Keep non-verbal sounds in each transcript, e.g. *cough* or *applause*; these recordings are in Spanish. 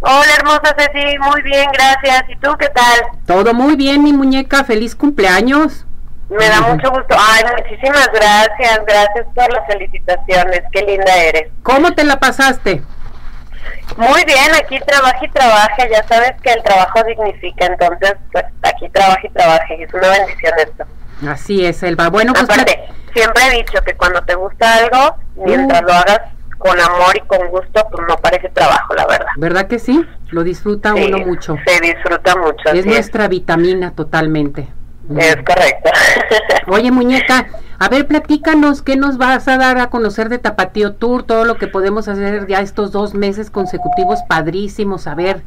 Hola, hermosa Ceci, muy bien, gracias. ¿Y tú qué tal? Todo muy bien, mi muñeca, feliz cumpleaños. Me da mucho gusto. Ay, muchísimas gracias, gracias por las felicitaciones, qué linda eres. ¿Cómo te la pasaste? Muy bien, aquí trabaja y trabaja, ya sabes que el trabajo dignifica, entonces pues aquí trabaja y trabaja, y es una bendición esto. Así es, Elba. Bueno, pues Aparte, siempre he dicho que cuando te gusta algo, mientras Uh. lo hagas con amor y con gusto, pues no parece trabajo, la verdad. ¿verdad que sí? Lo disfruta Sí, uno mucho. Se disfruta mucho. Es nuestra vitamina totalmente. Es correcto. *laughs* Oye, muñeca, a ver, platícanos, ¿qué nos vas a dar a conocer de Tapatío Tour? Todo lo que podemos hacer ya estos dos meses consecutivos, padrísimos. A ver,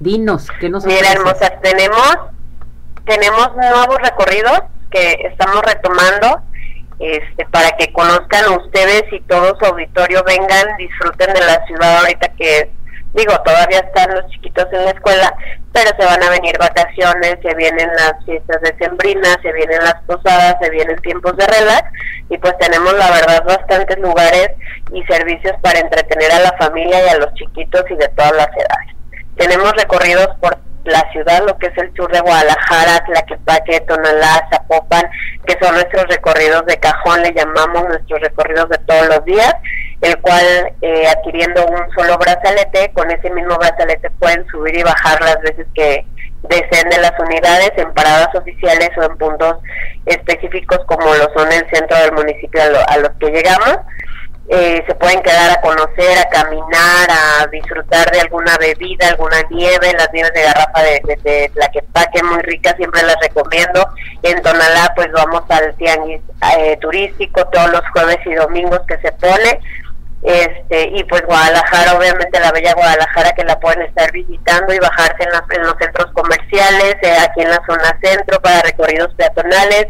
dinos, ¿qué nos Mira, hermosas, tenemos, tenemos nuevos recorridos que estamos retomando este, para que conozcan ustedes y todo su auditorio vengan, disfruten de la ciudad ahorita que, digo, todavía están los chiquitos en la escuela, pero se van a venir vacaciones, se vienen las fiestas decembrinas, se vienen las posadas, se vienen tiempos de relax y pues tenemos la verdad bastantes lugares y servicios para entretener a la familia y a los chiquitos y de todas las edades. Tenemos recorridos por la ciudad, lo que es el sur de Guadalajara, Tlaquepaque, Tonalá, Zapopan, que son nuestros recorridos de cajón, le llamamos nuestros recorridos de todos los días, el cual eh, adquiriendo un solo brazalete, con ese mismo brazalete pueden subir y bajar las veces que deseen de las unidades en paradas oficiales o en puntos específicos como lo son el centro del municipio a, lo- a los que llegamos eh, se pueden quedar a conocer, a caminar, a disfrutar de alguna bebida, alguna nieve, las nieves de garrafa de, de, de Tlaquepaque, muy ricas, siempre las recomiendo. En Tonalá, pues vamos al tianguis eh, turístico todos los jueves y domingos que se pone. Este, y pues Guadalajara, obviamente la bella Guadalajara que la pueden estar visitando y bajarse en, las- en los centros comerciales, eh, aquí en la zona centro para recorridos peatonales.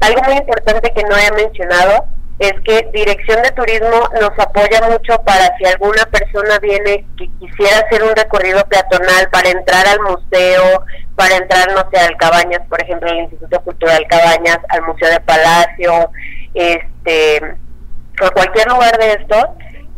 Algo muy importante que no he mencionado es que Dirección de Turismo nos apoya mucho para si alguna persona viene que quisiera hacer un recorrido peatonal para entrar al museo, para entrar, no sé, al Cabañas, por ejemplo, al Instituto Cultural Cabañas, al Museo de Palacio, este, a cualquier lugar de estos,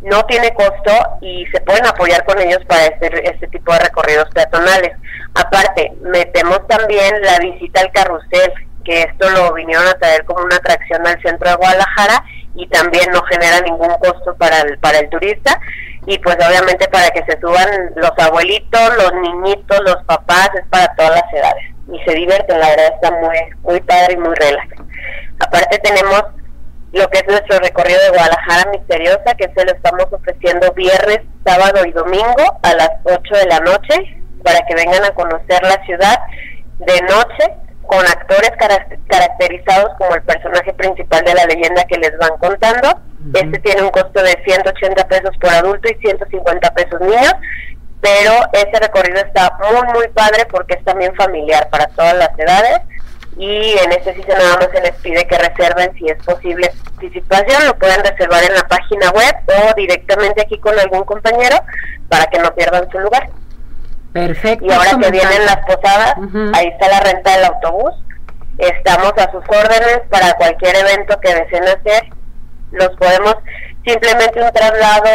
no tiene costo y se pueden apoyar con ellos para hacer este tipo de recorridos peatonales. Aparte, metemos también la visita al carrusel, que esto lo vinieron a traer como una atracción al centro de Guadalajara y también no genera ningún costo para el, para el turista. Y pues obviamente para que se suban los abuelitos, los niñitos, los papás, es para todas las edades. Y se divierten, la verdad está muy, muy padre y muy relax. Aparte tenemos lo que es nuestro recorrido de Guadalajara Misteriosa, que se lo estamos ofreciendo viernes, sábado y domingo a las 8 de la noche, para que vengan a conocer la ciudad de noche, con actores cara- caracterizados como el personaje principal de la leyenda que les van contando. Este tiene un costo de 180 pesos por adulto y 150 pesos niños, pero ese recorrido está muy, muy padre porque es también familiar para todas las edades y en este sitio nada más se les pide que reserven si es posible participación, lo pueden reservar en la página web o directamente aquí con algún compañero para que no pierdan su lugar. Perfecto. Y ahora que vienen las posadas, ahí está la renta del autobús. Estamos a sus órdenes para cualquier evento que deseen hacer. Los podemos simplemente un traslado,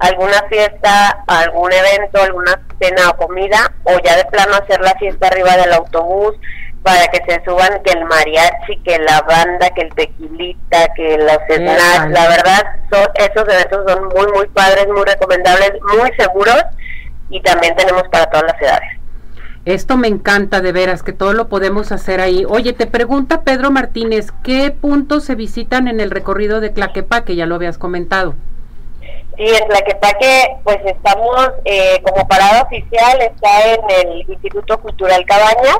alguna fiesta, algún evento, alguna cena o comida, o ya de plano hacer la fiesta arriba del autobús para que se suban que el mariachi, que la banda, que el tequilita, que los snacks. La verdad, son, esos eventos son muy, muy padres, muy recomendables, muy seguros y también tenemos para todas las edades. Esto me encanta de veras, que todo lo podemos hacer ahí. Oye, te pregunta Pedro Martínez, ¿qué puntos se visitan en el recorrido de Tlaquepaque? Ya lo habías comentado. Sí, en Tlaquepaque, pues estamos eh, como parada oficial, está en el Instituto Cultural Cabañas,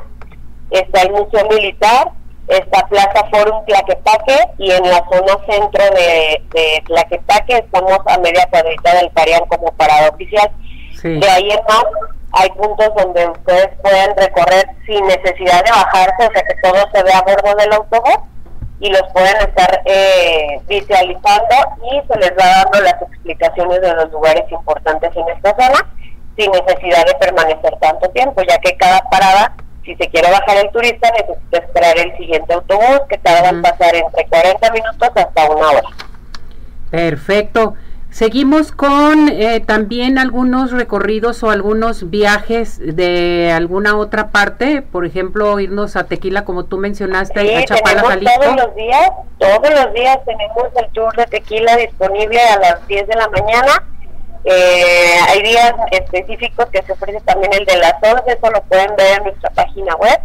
está el Museo Militar, está Plaza Forum Tlaquepaque y en la zona centro de, de Tlaquepaque estamos a media cuadrita del Parián como parada oficial. Sí. De ahí en más hay puntos donde ustedes pueden recorrer sin necesidad de bajarse, o sea que todo se ve a bordo del autobús y los pueden estar eh, visualizando y se les va dando las explicaciones de los lugares importantes en esta zona sin necesidad de permanecer tanto tiempo, ya que cada parada, si se quiere bajar el turista, necesita esperar el siguiente autobús que tarda en pasar entre 40 minutos hasta una hora. Perfecto. Seguimos con eh, también algunos recorridos o algunos viajes de alguna otra parte, por ejemplo, irnos a Tequila, como tú mencionaste, sí, a Chapala, Jalisco. Todos los días, todos los días tenemos el tour de Tequila disponible a las 10 de la mañana. Eh, hay días específicos que se ofrece también el de las 11, eso lo pueden ver en nuestra página web.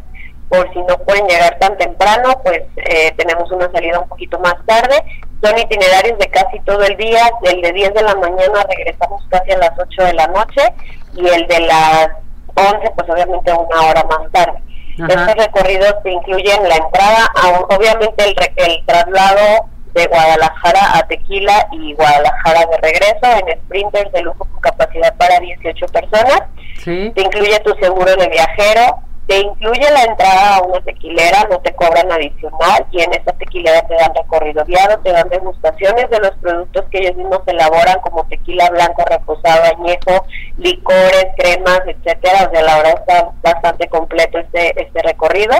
Por si no pueden llegar tan temprano, pues eh, tenemos una salida un poquito más tarde son itinerarios de casi todo el día, el de 10 de la mañana regresamos casi a las 8 de la noche y el de las 11 pues obviamente una hora más tarde. Estos recorridos te incluyen la entrada, obviamente el, el traslado de Guadalajara a Tequila y Guadalajara de regreso en sprinters de lujo con capacidad para 18 personas. Te incluye tu seguro de viajero, te incluye la entrada a una tequilera, no te cobran adicional y en esa tequilera te dan recorrido guiado, te dan degustaciones de los productos que ellos mismos elaboran como tequila blanco, reposado, añejo, licores, cremas, etcétera. O sea, la verdad está bastante completo este, este recorrido.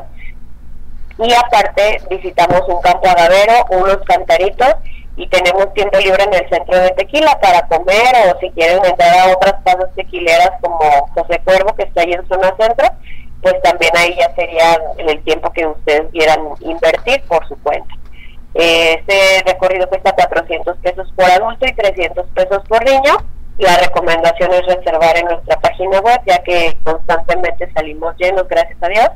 Y aparte visitamos un campo agavero, unos cantaritos y tenemos tiempo libre en el centro de Tequila para comer o si quieren entrar a otras casas tequileras como José Cuervo que está ahí en zona centro pues también ahí ya sería el tiempo que ustedes quieran invertir por su cuenta. Este recorrido cuesta 400 pesos por adulto y 300 pesos por niño. La recomendación es reservar en nuestra página web, ya que constantemente salimos llenos, gracias a Dios.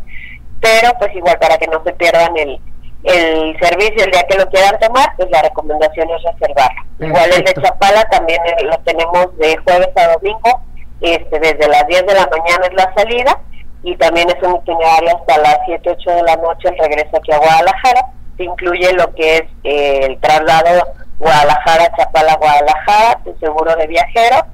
Pero pues igual para que no se pierdan el, el servicio el día que lo quieran tomar, pues la recomendación es reservarlo. Igual el de Chapala también lo tenemos de jueves a domingo, este desde las 10 de la mañana es la salida y también es un itinerario hasta las 7, 8 de la noche el regreso aquí a Guadalajara. Se incluye lo que es eh, el traslado Guadalajara, Chapala, Guadalajara, tu seguro de viajero.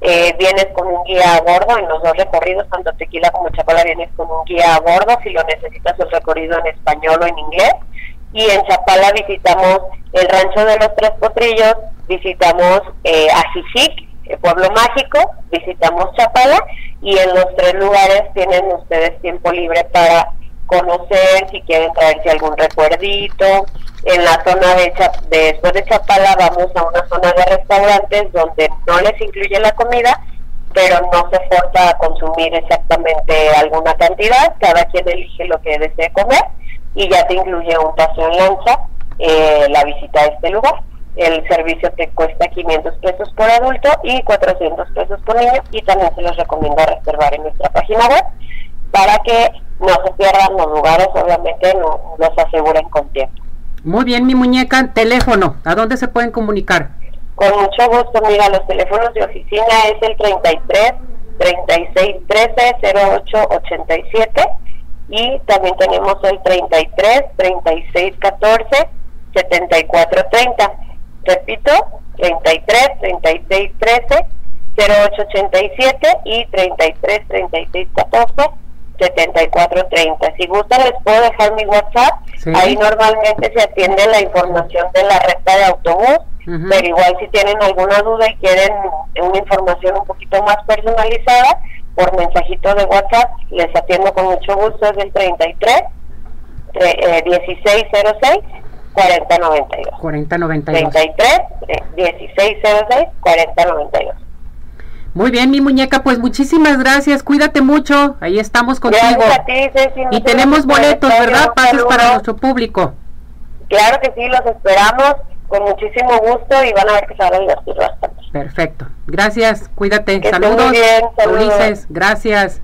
Eh, vienes con un guía a bordo en los dos recorridos, tanto Tequila como Chapala vienes con un guía a bordo si lo necesitas el recorrido en español o en inglés. Y en Chapala visitamos el rancho de los Tres Potrillos, visitamos eh, Ajijic, el pueblo mágico, visitamos Chapala y en los tres lugares tienen ustedes tiempo libre para conocer, si quieren traerse algún recuerdito. En la zona de, después de Chapala vamos a una zona de restaurantes donde no les incluye la comida, pero no se forza a consumir exactamente alguna cantidad, cada quien elige lo que desee comer y ya te incluye un paseo en lancha, eh, la visita a este lugar el servicio te cuesta 500 pesos por adulto y 400 pesos por niño y también se los recomiendo reservar en nuestra página web para que no se pierdan los lugares, obviamente no, los aseguren con tiempo. Muy bien, mi muñeca, teléfono, ¿a dónde se pueden comunicar? Con mucho gusto, mira, los teléfonos de oficina es el 33 36 13 08 87 y también tenemos el 33 36 14 74 30 Repito, 33 36 13 0887 y 33 36 14 74 30. Si gustan les puedo dejar mi WhatsApp. Ahí normalmente se atiende la información de la recta de autobús, pero igual si tienen alguna duda y quieren una información un poquito más personalizada, por mensajito de WhatsApp les atiendo con mucho gusto. Es el 33 eh, 1606 4092. 4092. 33 1606 4092. Muy bien, mi muñeca, pues muchísimas gracias, cuídate mucho, ahí estamos contigo. A ti, Ceci, y tenemos boletos, ¿verdad? Pases para nuestro público. Claro que sí, los esperamos con muchísimo gusto y van a ver que se van a divertir bastante. Perfecto, gracias, cuídate, saludos, bien, saludos. Ulises, gracias.